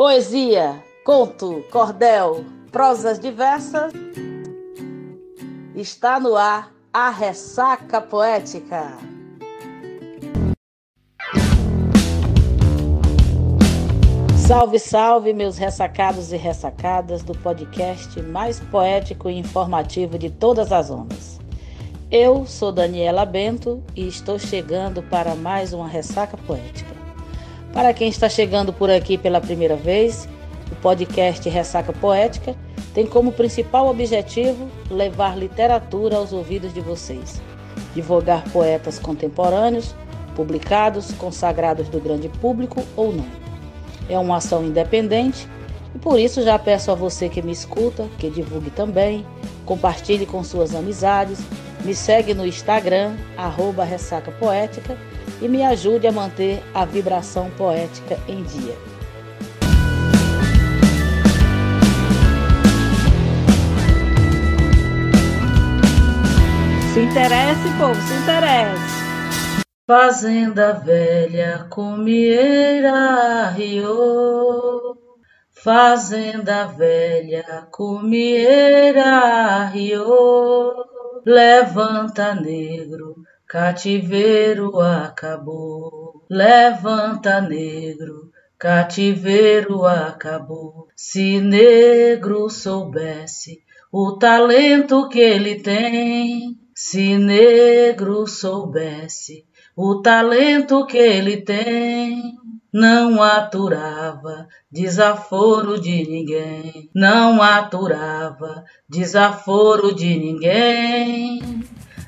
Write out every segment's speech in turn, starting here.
Poesia, conto, cordel, prosas diversas. Está no ar a ressaca poética. Salve, salve, meus ressacados e ressacadas do podcast mais poético e informativo de todas as ondas. Eu sou Daniela Bento e estou chegando para mais uma ressaca poética. Para quem está chegando por aqui pela primeira vez, o podcast Ressaca Poética tem como principal objetivo levar literatura aos ouvidos de vocês, divulgar poetas contemporâneos, publicados, consagrados do grande público ou não. É uma ação independente e por isso já peço a você que me escuta que divulgue também, compartilhe com suas amizades, me segue no Instagram, arroba Ressaca Poética e me ajude a manter a vibração poética em dia. Se interesse, povo, se interesse. Fazenda velha, comieira, rio. Fazenda velha, comieira, rio. Levanta, negro, Cativeiro acabou, levanta negro, cativeiro acabou. Se negro soubesse o talento que ele tem, se negro soubesse o talento que ele tem, não aturava desaforo de ninguém, não aturava desaforo de ninguém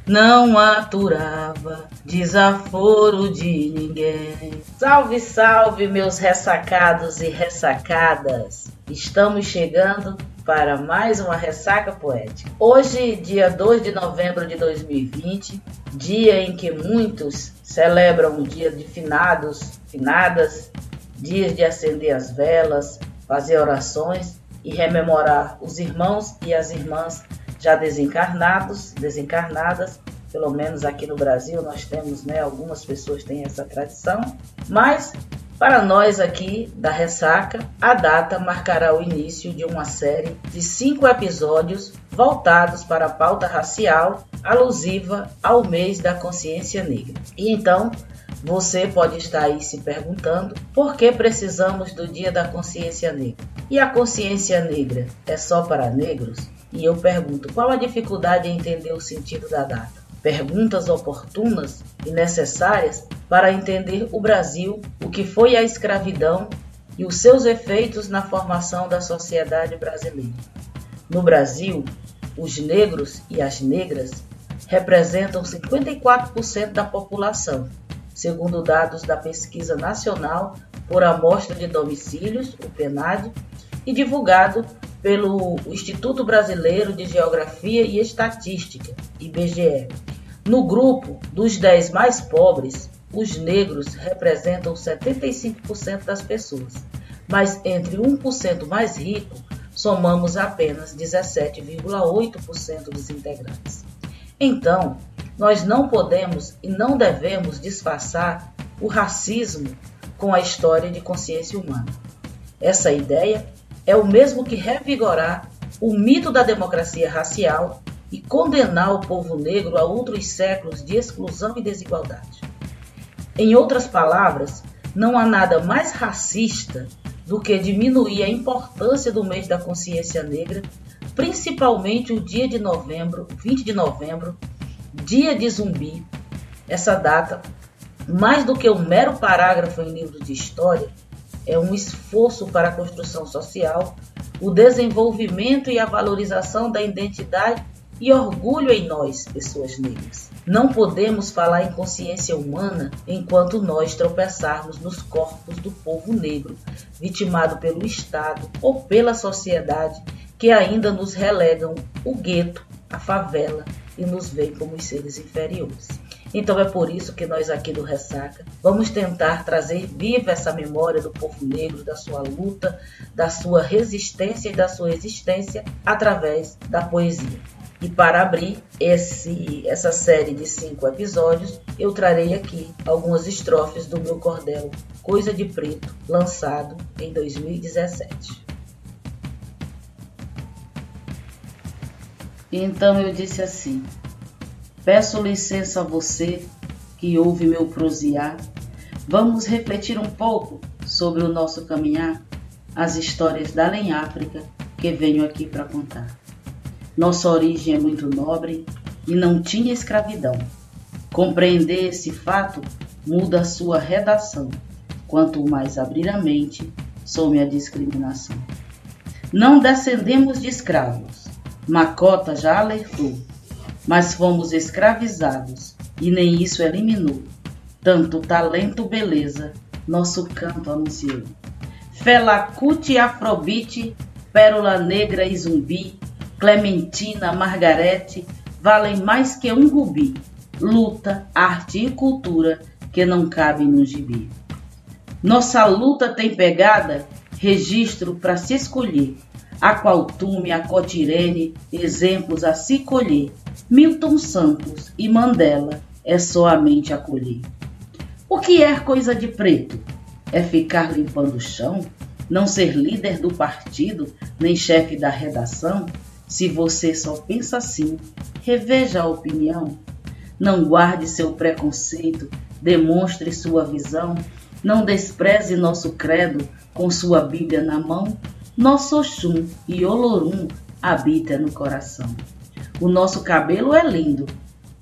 não aturava desaforo de ninguém. Salve, salve, meus ressacados e ressacadas! Estamos chegando para mais uma ressaca poética. Hoje, dia 2 de novembro de 2020, dia em que muitos celebram o dia de finados, finadas, dias de acender as velas, fazer orações e rememorar os irmãos e as irmãs já desencarnados, desencarnadas, pelo menos aqui no Brasil nós temos, né, algumas pessoas têm essa tradição, mas para nós aqui da Ressaca, a data marcará o início de uma série de cinco episódios voltados para a pauta racial alusiva ao mês da consciência negra. E então, você pode estar aí se perguntando por que precisamos do Dia da Consciência Negra. E a consciência negra é só para negros? E eu pergunto, qual a dificuldade em entender o sentido da data? Perguntas oportunas e necessárias para entender o Brasil, que foi a escravidão e os seus efeitos na formação da sociedade brasileira. No Brasil, os negros e as negras representam 54% da população, segundo dados da Pesquisa Nacional por Amostra de Domicílios, o PNAD, e divulgado pelo Instituto Brasileiro de Geografia e Estatística, IBGE. No grupo dos 10 mais pobres, os negros representam 75% das pessoas, mas entre 1% mais rico, somamos apenas 17,8% dos integrantes. Então, nós não podemos e não devemos disfarçar o racismo com a história de consciência humana. Essa ideia é o mesmo que revigorar o mito da democracia racial e condenar o povo negro a outros séculos de exclusão e desigualdade. Em outras palavras, não há nada mais racista do que diminuir a importância do mês da consciência negra, principalmente o dia de novembro, 20 de novembro, dia de zumbi. Essa data, mais do que um mero parágrafo em livros de história, é um esforço para a construção social, o desenvolvimento e a valorização da identidade e orgulho em nós, pessoas negras. Não podemos falar em consciência humana enquanto nós tropeçarmos nos corpos do povo negro, vitimado pelo Estado ou pela sociedade que ainda nos relegam o gueto, a favela e nos veem como seres inferiores. Então é por isso que nós aqui do Ressaca vamos tentar trazer viva essa memória do povo negro, da sua luta, da sua resistência e da sua existência através da poesia. E para abrir esse, essa série de cinco episódios, eu trarei aqui algumas estrofes do meu cordel Coisa de Preto, lançado em 2017. Então eu disse assim: Peço licença a você que ouve meu prosear. Vamos refletir um pouco sobre o nosso caminhar, as histórias da Além África que venho aqui para contar. Nossa origem é muito nobre e não tinha escravidão. Compreender esse fato muda a sua redação. Quanto mais abrir a mente, some a discriminação. Não descendemos de escravos, Macota já alertou, mas fomos escravizados e nem isso eliminou. Tanto talento, beleza, nosso canto anunciou. Felacute, Afrobite, Pérola Negra e Zumbi, Clementina, Margarete valem mais que um rubi. Luta, arte e cultura que não cabem no gibi. Nossa luta tem pegada, registro para se escolher. Aqualtume, Acotirene, exemplos a se colher. Milton Santos e Mandela é só a mente acolher. O que é coisa de preto? É ficar limpando o chão? Não ser líder do partido, nem chefe da redação? Se você só pensa assim, reveja a opinião. Não guarde seu preconceito, demonstre sua visão. Não despreze nosso credo com sua Bíblia na mão. Nosso Oxum e Olorum habita no coração. O nosso cabelo é lindo,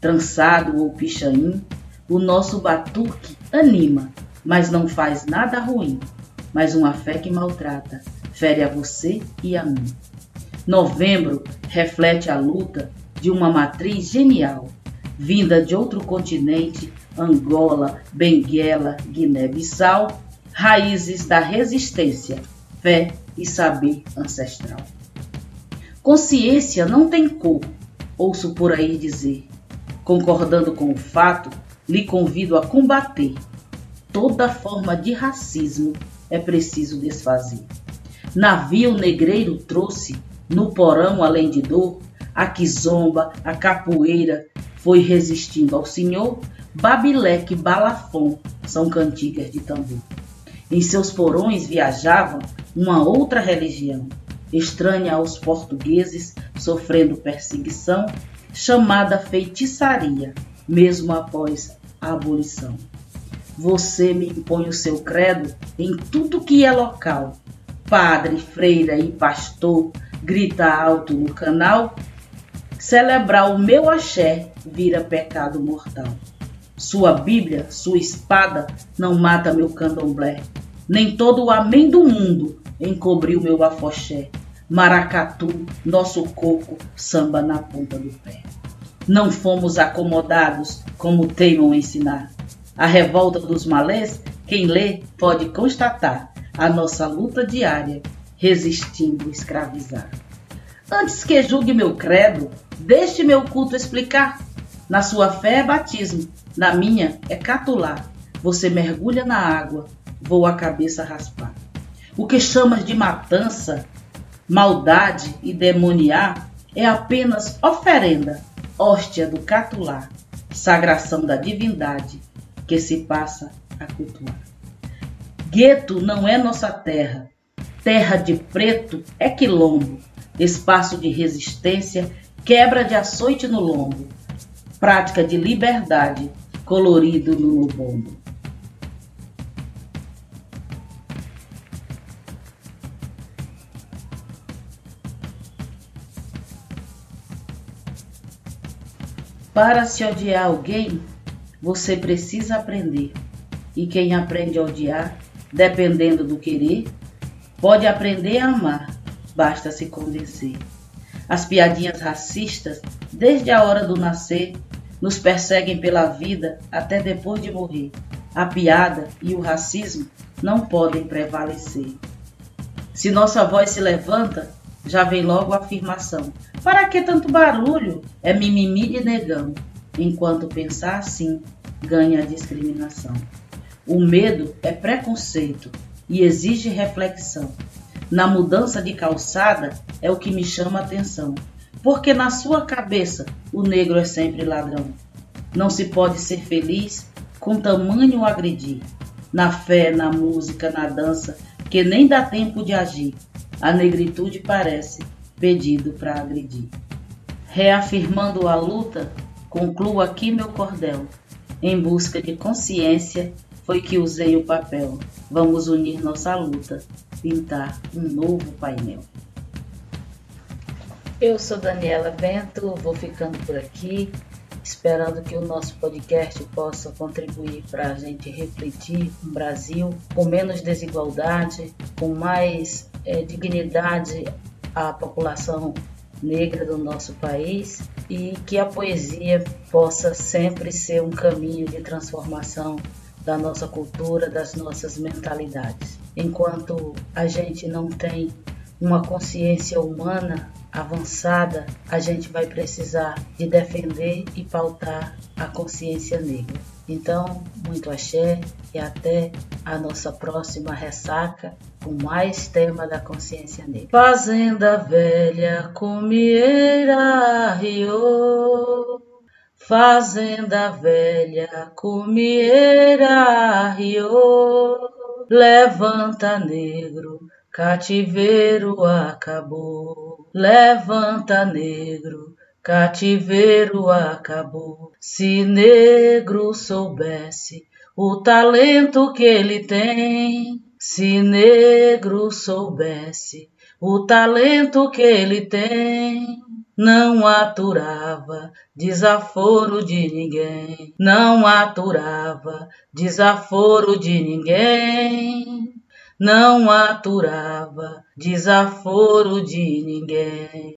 trançado ou pichain. O nosso batuque anima, mas não faz nada ruim. Mas uma fé que maltrata fere a você e a mim. Novembro reflete a luta de uma matriz genial, vinda de outro continente, Angola, Benguela, Guiné-Bissau, raízes da resistência, fé e saber ancestral. Consciência não tem cor, ouço por aí dizer. Concordando com o fato, lhe convido a combater. Toda forma de racismo é preciso desfazer. Navio negreiro trouxe no porão, além de dor, a quizomba, a capoeira foi resistindo ao senhor. Babileque, balafon são cantigas de tambor. Em seus porões viajava uma outra religião, estranha aos portugueses, sofrendo perseguição, chamada feitiçaria, mesmo após a abolição. Você me impõe o seu credo em tudo que é local, padre, freira e pastor, grita alto no canal, celebrar o meu axé vira pecado mortal. Sua Bíblia, sua espada, não mata meu candomblé. Nem todo o amém do mundo encobriu meu afoxé. Maracatu, nosso coco, samba na ponta do pé. Não fomos acomodados como teimam ensinar. A revolta dos malês, quem lê pode constatar a nossa luta diária resistindo escravizar. Antes que julgue meu credo, deixe meu culto explicar. Na sua fé é batismo, na minha é catular. Você mergulha na água, vou a cabeça raspar. O que chamas de matança, maldade e demoniar é apenas oferenda, hóstia do catular, sagração da divindade que se passa a cultuar. Gueto não é nossa terra, terra de preto é quilombo, espaço de resistência, quebra de açoite no lombo, prática de liberdade, colorido no lobombo. Para se odiar alguém, você precisa aprender. E quem aprende a odiar, dependendo do querer, Pode aprender a amar, basta se convencer. As piadinhas racistas, desde a hora do nascer, nos perseguem pela vida até depois de morrer. A piada e o racismo não podem prevalecer. Se nossa voz se levanta, já vem logo a afirmação: para que tanto barulho? É mimimi de negão. Enquanto pensar assim, ganha a discriminação. O medo é preconceito, e exige reflexão. Na mudança de calçada é o que me chama a atenção. porque na sua cabeça o negro é sempre ladrão. Não se pode ser feliz com tamanho agredir, na fé, na música, na dança, que nem dá tempo de agir. A negritude parece pedido para agredir. Reafirmando a luta, concluo aqui meu cordel. Em busca de consciência, foi que usei o papel. Vamos unir nossa luta, pintar um novo painel. Eu sou Daniela Bento, vou ficando por aqui, esperando que o nosso podcast possa contribuir para a gente refletir um Brasil com menos desigualdade, com mais é, dignidade à população negra do nosso país e que a poesia possa sempre ser um caminho de transformação da nossa cultura, das nossas mentalidades. Enquanto a gente não tem uma consciência humana avançada, a gente vai precisar de defender e pautar a consciência negra. Então, muito axé e até a nossa próxima ressaca com mais tema da consciência negra. Fazenda velha, comieira, rio. Fazenda velha, comieira, rio. Levanta, negro, cativeiro acabou. Levanta, negro, cativeiro acabou. Se negro soubesse o talento que ele tem, se negro soubesse o talento que ele tem, não aturava desaforo de ninguém, não aturava desaforo de ninguém não aturava desaforo de ninguém.